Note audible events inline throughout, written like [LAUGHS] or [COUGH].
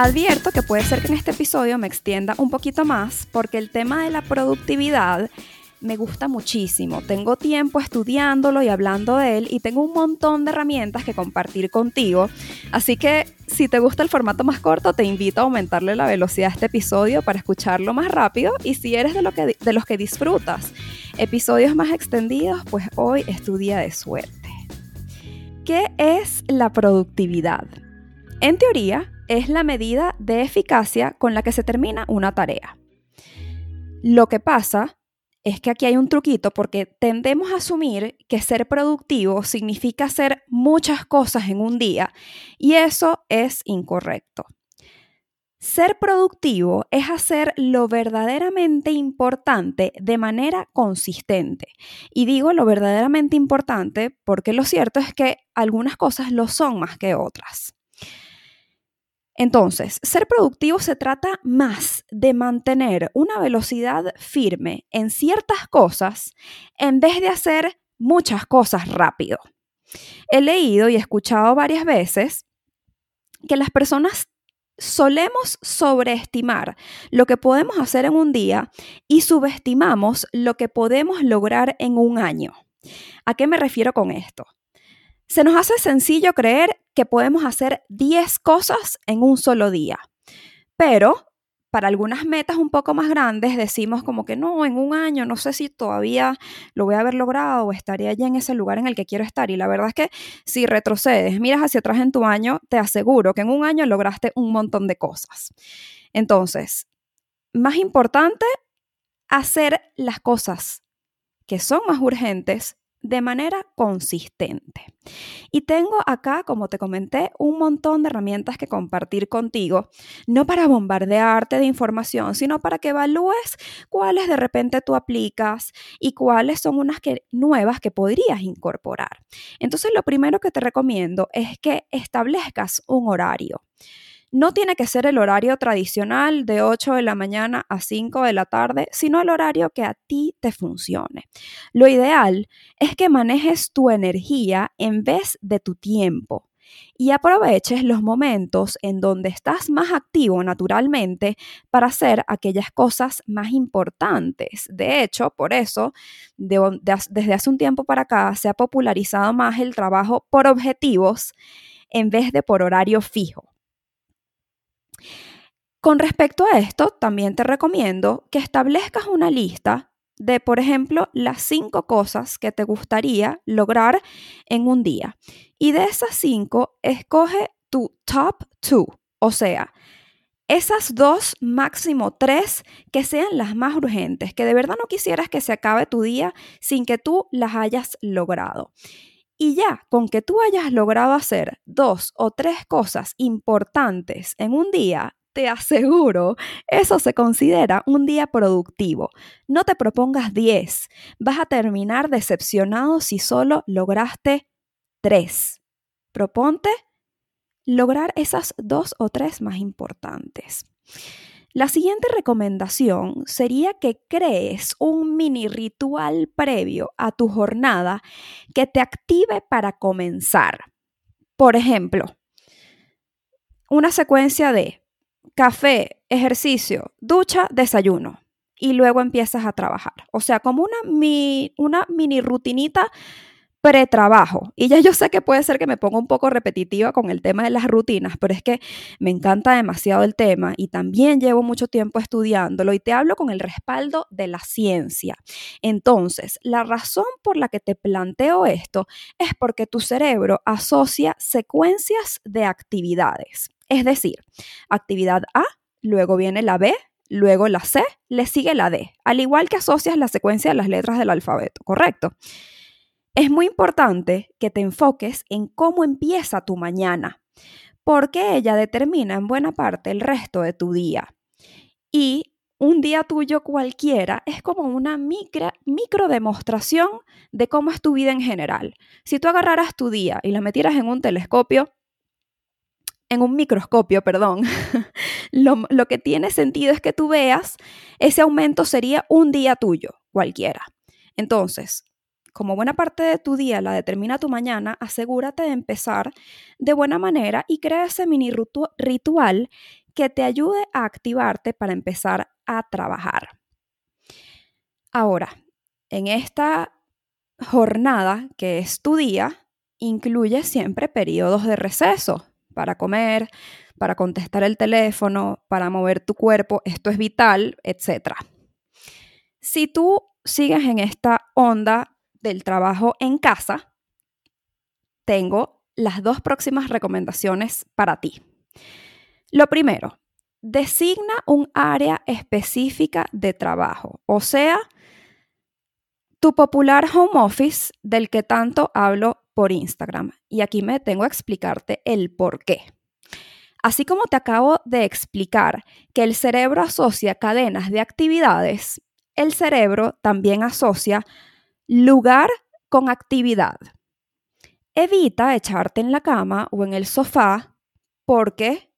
Advierto que puede ser que en este episodio me extienda un poquito más porque el tema de la productividad me gusta muchísimo. Tengo tiempo estudiándolo y hablando de él y tengo un montón de herramientas que compartir contigo. Así que si te gusta el formato más corto, te invito a aumentarle la velocidad a este episodio para escucharlo más rápido y si eres de, lo que, de los que disfrutas episodios más extendidos, pues hoy es tu día de suerte. ¿Qué es la productividad? En teoría, es la medida de eficacia con la que se termina una tarea. Lo que pasa es que aquí hay un truquito porque tendemos a asumir que ser productivo significa hacer muchas cosas en un día y eso es incorrecto. Ser productivo es hacer lo verdaderamente importante de manera consistente. Y digo lo verdaderamente importante porque lo cierto es que algunas cosas lo son más que otras. Entonces, ser productivo se trata más de mantener una velocidad firme en ciertas cosas en vez de hacer muchas cosas rápido. He leído y escuchado varias veces que las personas solemos sobreestimar lo que podemos hacer en un día y subestimamos lo que podemos lograr en un año. ¿A qué me refiero con esto? Se nos hace sencillo creer que podemos hacer 10 cosas en un solo día, pero para algunas metas un poco más grandes decimos como que no, en un año no sé si todavía lo voy a haber logrado o estaré allá en ese lugar en el que quiero estar. Y la verdad es que si retrocedes, miras hacia atrás en tu año, te aseguro que en un año lograste un montón de cosas. Entonces, más importante, hacer las cosas que son más urgentes de manera consistente. Y tengo acá, como te comenté, un montón de herramientas que compartir contigo, no para bombardearte de información, sino para que evalúes cuáles de repente tú aplicas y cuáles son unas que, nuevas que podrías incorporar. Entonces, lo primero que te recomiendo es que establezcas un horario. No tiene que ser el horario tradicional de 8 de la mañana a 5 de la tarde, sino el horario que a ti te funcione. Lo ideal es que manejes tu energía en vez de tu tiempo y aproveches los momentos en donde estás más activo naturalmente para hacer aquellas cosas más importantes. De hecho, por eso, desde hace un tiempo para acá se ha popularizado más el trabajo por objetivos en vez de por horario fijo. Con respecto a esto, también te recomiendo que establezcas una lista de, por ejemplo, las cinco cosas que te gustaría lograr en un día. Y de esas cinco, escoge tu top two, o sea, esas dos, máximo tres, que sean las más urgentes, que de verdad no quisieras que se acabe tu día sin que tú las hayas logrado. Y ya, con que tú hayas logrado hacer dos o tres cosas importantes en un día, te aseguro, eso se considera un día productivo. No te propongas 10, vas a terminar decepcionado si solo lograste 3. Proponte lograr esas dos o tres más importantes. La siguiente recomendación sería que crees un mini ritual previo a tu jornada que te active para comenzar. Por ejemplo, una secuencia de café, ejercicio, ducha, desayuno. Y luego empiezas a trabajar. O sea, como una, una mini rutinita pretrabajo. Y ya yo sé que puede ser que me ponga un poco repetitiva con el tema de las rutinas, pero es que me encanta demasiado el tema y también llevo mucho tiempo estudiándolo y te hablo con el respaldo de la ciencia. Entonces, la razón por la que te planteo esto es porque tu cerebro asocia secuencias de actividades. Es decir, actividad A, luego viene la B, luego la C, le sigue la D, al igual que asocias la secuencia de las letras del alfabeto, ¿correcto? Es muy importante que te enfoques en cómo empieza tu mañana, porque ella determina en buena parte el resto de tu día. Y un día tuyo cualquiera es como una micro, demostración de cómo es tu vida en general. Si tú agarraras tu día y la metieras en un telescopio, en un microscopio, perdón, [LAUGHS] lo, que tiene sentido es que tú veas ese aumento sería un día tuyo, cualquiera. Entonces, como buena parte de tu día la determina tu mañana, asegúrate de empezar de buena manera y crea ese mini ritual que te ayude a activarte para empezar a trabajar. Ahora, en esta jornada que es tu día, incluye siempre periodos de receso para comer, para contestar el teléfono, para mover tu cuerpo, esto es vital, etc. Si tú sigues en esta onda del trabajo en casa, tengo las dos próximas recomendaciones para ti. Lo primero, designa un área específica de trabajo, o sea, tu popular home office del que tanto hablo por Instagram. Y aquí me tengo a explicarte el por qué. Así como te acabo de explicar que el cerebro asocia cadenas de actividades, el cerebro también asocia lugar con actividad. Evita echarte en la cama o en el sofá porque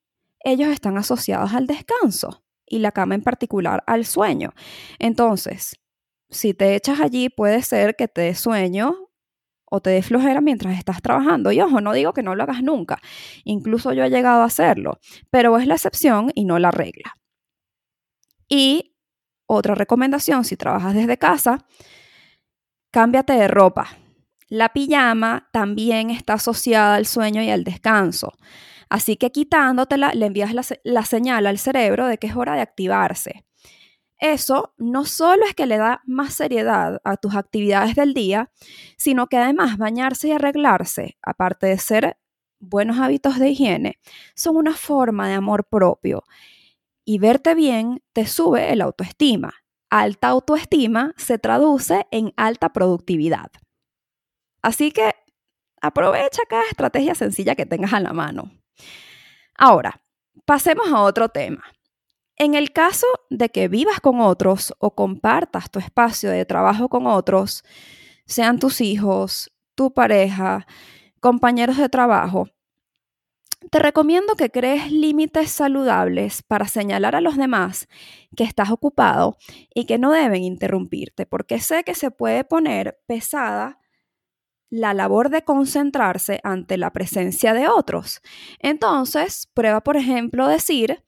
ellos están asociados al descanso y la cama en particular al sueño. Entonces, si te echas allí, puede ser que te dé sueño o te dé flojera mientras estás trabajando. Y ojo, no digo que no lo hagas nunca. Incluso yo he llegado a hacerlo, pero es la excepción y no la regla. Y otra recomendación, si trabajas desde casa, cámbiate de ropa. La pijama también está asociada al sueño y al descanso. Así que quitándotela le envías la, la señal al cerebro de que es hora de activarse. Eso no solo es que le da más seriedad a tus actividades del día, sino que además bañarse y arreglarse, aparte de ser buenos hábitos de higiene, son una forma de amor propio. Y verte bien te sube el autoestima. Alta autoestima se traduce en alta productividad. Así que aprovecha cada estrategia sencilla que tengas a la mano. Ahora, pasemos a otro tema. En el caso de que vivas con otros o compartas tu espacio de trabajo con otros, sean tus hijos, tu pareja, compañeros de trabajo, te recomiendo que crees límites saludables para señalar a los demás que estás ocupado y que no deben interrumpirte, porque sé que se puede poner pesada la labor de concentrarse ante la presencia de otros. Entonces, prueba, por ejemplo, decir,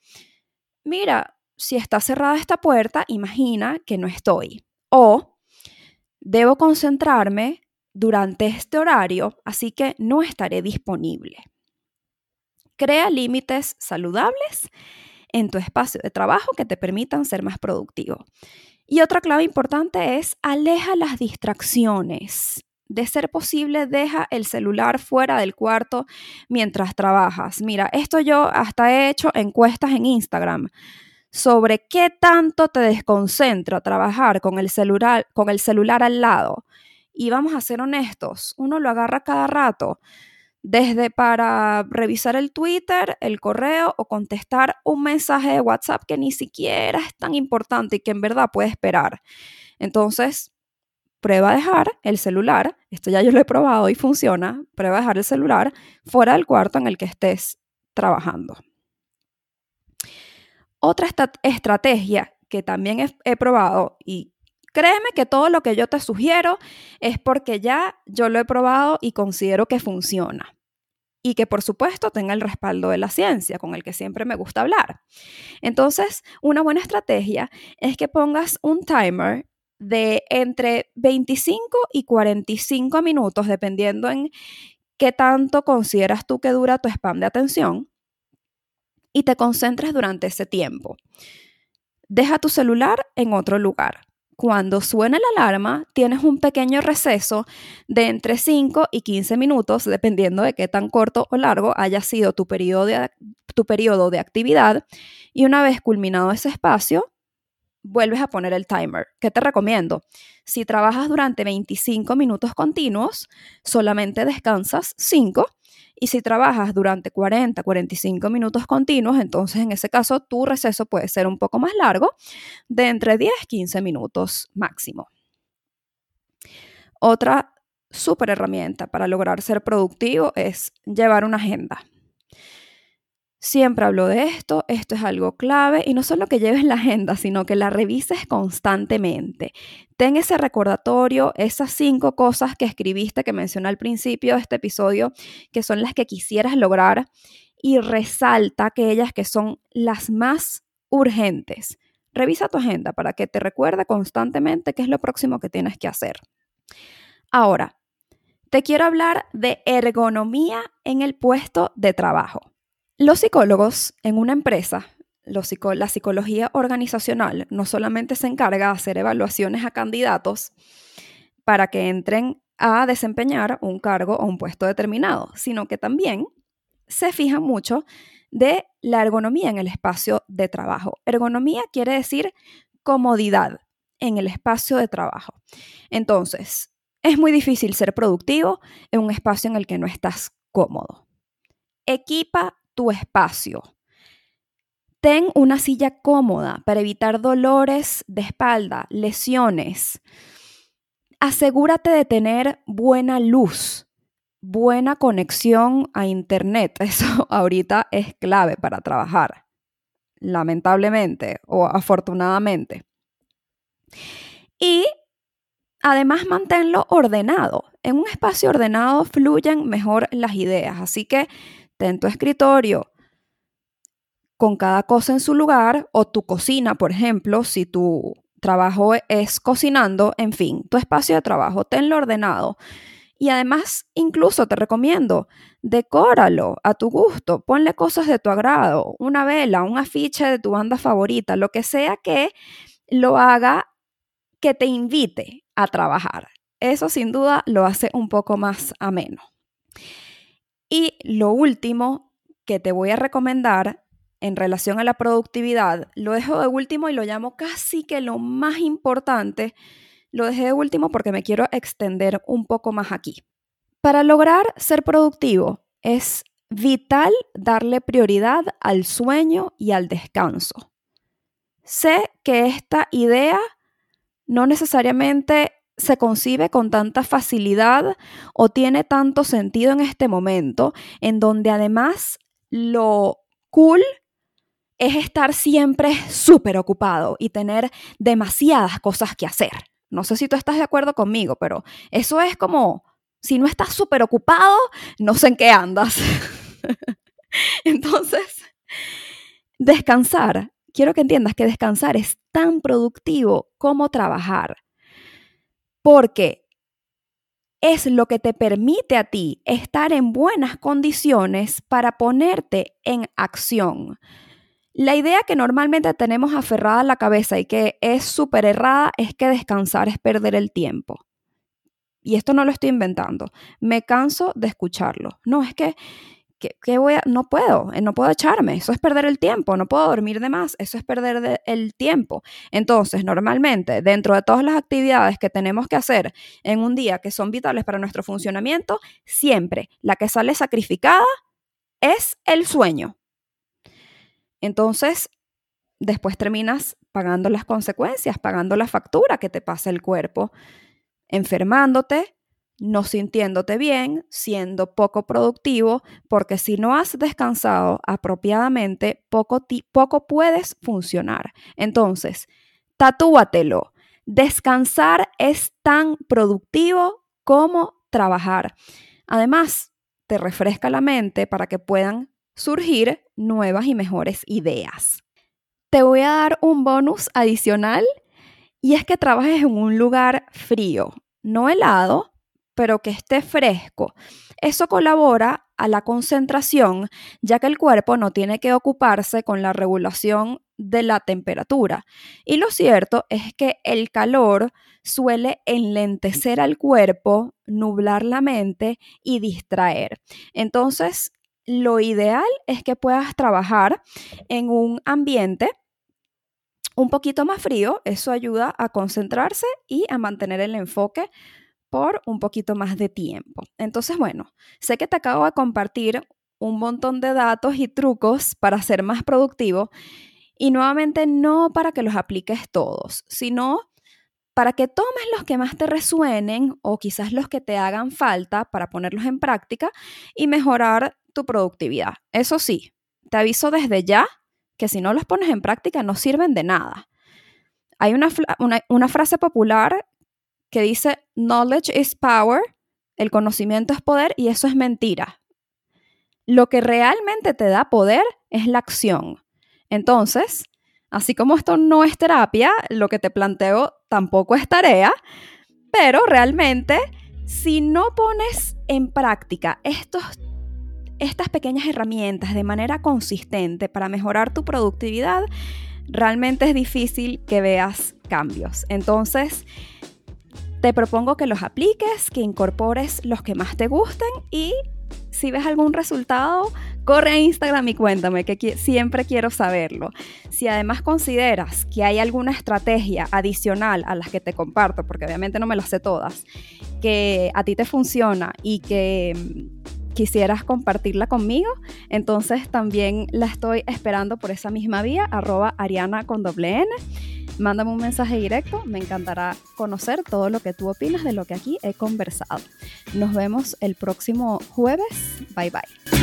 mira, si está cerrada esta puerta, imagina que no estoy. O debo concentrarme durante este horario, así que no estaré disponible. Crea límites saludables en tu espacio de trabajo que te permitan ser más productivo. Y otra clave importante es aleja las distracciones. De ser posible, deja el celular fuera del cuarto mientras trabajas. Mira, esto yo hasta he hecho encuestas en Instagram sobre qué tanto te desconcentra trabajar con el celular, con el celular al lado. Y vamos a ser honestos, uno lo agarra cada rato, desde para revisar el Twitter, el correo o contestar un mensaje de WhatsApp que ni siquiera es tan importante y que en verdad puede esperar. Entonces, prueba a dejar el celular, esto ya yo lo he probado y funciona, prueba a dejar el celular fuera del cuarto en el que estés trabajando. Otra estrategia que también he, he probado y créeme que todo lo que yo te sugiero es porque ya yo lo he probado y considero que funciona y que por supuesto tenga el respaldo de la ciencia, con el que siempre me gusta hablar. Entonces, una buena estrategia es que pongas un timer de entre 25 y 45 minutos, dependiendo en qué tanto consideras tú que dura tu spam de atención, y te concentres durante ese tiempo. Deja tu celular en otro lugar. Cuando suena la alarma, tienes un pequeño receso de entre 5 y 15 minutos, dependiendo de qué tan corto o largo haya sido tu periodo de, tu periodo de actividad. Y una vez culminado ese espacio, vuelves a poner el timer. ¿Qué te recomiendo? Si trabajas durante 25 minutos continuos, solamente descansas 5. Y si trabajas durante 40, 45 minutos continuos, entonces en ese caso tu receso puede ser un poco más largo, de entre 10 y 15 minutos máximo. Otra súper herramienta para lograr ser productivo es llevar una agenda. Siempre hablo de esto, esto es algo clave y no solo que lleves la agenda, sino que la revises constantemente. Ten ese recordatorio, esas cinco cosas que escribiste, que mencioné al principio de este episodio, que son las que quisieras lograr y resalta aquellas que son las más urgentes. Revisa tu agenda para que te recuerde constantemente qué es lo próximo que tienes que hacer. Ahora, te quiero hablar de ergonomía en el puesto de trabajo. Los psicólogos en una empresa, la psicología organizacional no solamente se encarga de hacer evaluaciones a candidatos para que entren a desempeñar un cargo o un puesto determinado, sino que también se fija mucho de la ergonomía en el espacio de trabajo. Ergonomía quiere decir comodidad en el espacio de trabajo. Entonces, es muy difícil ser productivo en un espacio en el que no estás cómodo. Equipa tu espacio. Ten una silla cómoda para evitar dolores de espalda, lesiones. Asegúrate de tener buena luz, buena conexión a Internet. [LAUGHS] Eso ahorita es clave para trabajar, lamentablemente o afortunadamente. Y además manténlo ordenado. En un espacio ordenado fluyen mejor las ideas. Así que en tu escritorio con cada cosa en su lugar o tu cocina, por ejemplo, si tu trabajo es cocinando, en fin, tu espacio de trabajo, tenlo ordenado. Y además, incluso te recomiendo, decóralo a tu gusto, ponle cosas de tu agrado, una vela, un afiche de tu banda favorita, lo que sea que lo haga que te invite a trabajar. Eso sin duda lo hace un poco más ameno. Y lo último que te voy a recomendar en relación a la productividad, lo dejo de último y lo llamo casi que lo más importante. Lo dejé de último porque me quiero extender un poco más aquí. Para lograr ser productivo es vital darle prioridad al sueño y al descanso. Sé que esta idea no necesariamente se concibe con tanta facilidad o tiene tanto sentido en este momento, en donde además lo cool es estar siempre súper ocupado y tener demasiadas cosas que hacer. No sé si tú estás de acuerdo conmigo, pero eso es como, si no estás súper ocupado, no sé en qué andas. [LAUGHS] Entonces, descansar, quiero que entiendas que descansar es tan productivo como trabajar porque es lo que te permite a ti estar en buenas condiciones para ponerte en acción. La idea que normalmente tenemos aferrada a la cabeza y que es súper errada es que descansar es perder el tiempo. Y esto no lo estoy inventando. Me canso de escucharlo. No, es que ¿qué, voy a? No puedo, eh, no puedo echarme, eso es perder el tiempo, no puedo dormir de más, eso es perder el tiempo. Entonces, normalmente, dentro de todas las actividades que tenemos que hacer en un día que son vitales para nuestro funcionamiento, siempre la que sale sacrificada es el sueño. Entonces, después terminas pagando las consecuencias, pagando la factura que te pasa el cuerpo, enfermándote, no sintiéndote bien, siendo poco productivo, porque si no has descansado apropiadamente, poco, poco puedes funcionar. Entonces, tatúatelo. Descansar es tan productivo como trabajar. Además, te refresca la mente para que puedan surgir nuevas y mejores ideas. Te voy a dar un bonus adicional y es que trabajes en un lugar frío, no helado, pero que esté fresco. Eso colabora a la concentración, ya que el cuerpo no tiene que ocuparse con la regulación de la temperatura. Y lo cierto es que el calor suele enlentecer al cuerpo, nublar la mente y distraer. Entonces, lo ideal es que puedas trabajar en un ambiente un poquito más frío, eso ayuda a concentrarse y a mantener el enfoque por un poquito más de tiempo. Entonces, bueno, sé que te acabo de compartir un montón de datos y trucos para ser más productivo y nuevamente no para que los apliques todos, sino para que tomes los que más te resuenen o quizás los que te hagan falta para ponerlos en práctica y mejorar tu productividad. Eso sí, te aviso desde ya que si no los pones en práctica no sirven de nada. Hay una, una, frase popular que dice, knowledge is power, el conocimiento es poder y eso es mentira. Lo que realmente te da poder es la acción. Entonces, así como esto no es terapia, lo que te planteo tampoco es tarea, pero realmente si no pones en práctica estos estas pequeñas herramientas de manera consistente para mejorar tu productividad, realmente es difícil que veas cambios. Entonces, te propongo que los apliques, que incorpores los que más te gusten y si ves algún resultado, corre a Instagram y cuéntame, que siempre quiero saberlo. Si además consideras que hay alguna estrategia adicional a las que te comparto, porque obviamente no me las sé todas, que a ti te funciona y que quisieras compartirla conmigo, entonces también la estoy esperando por esa misma vía, arroba Ariana con doble N. Mándame un mensaje directo, me encantará conocer todo lo que tú opinas de lo que aquí he conversado. Nos vemos el próximo jueves. Bye bye.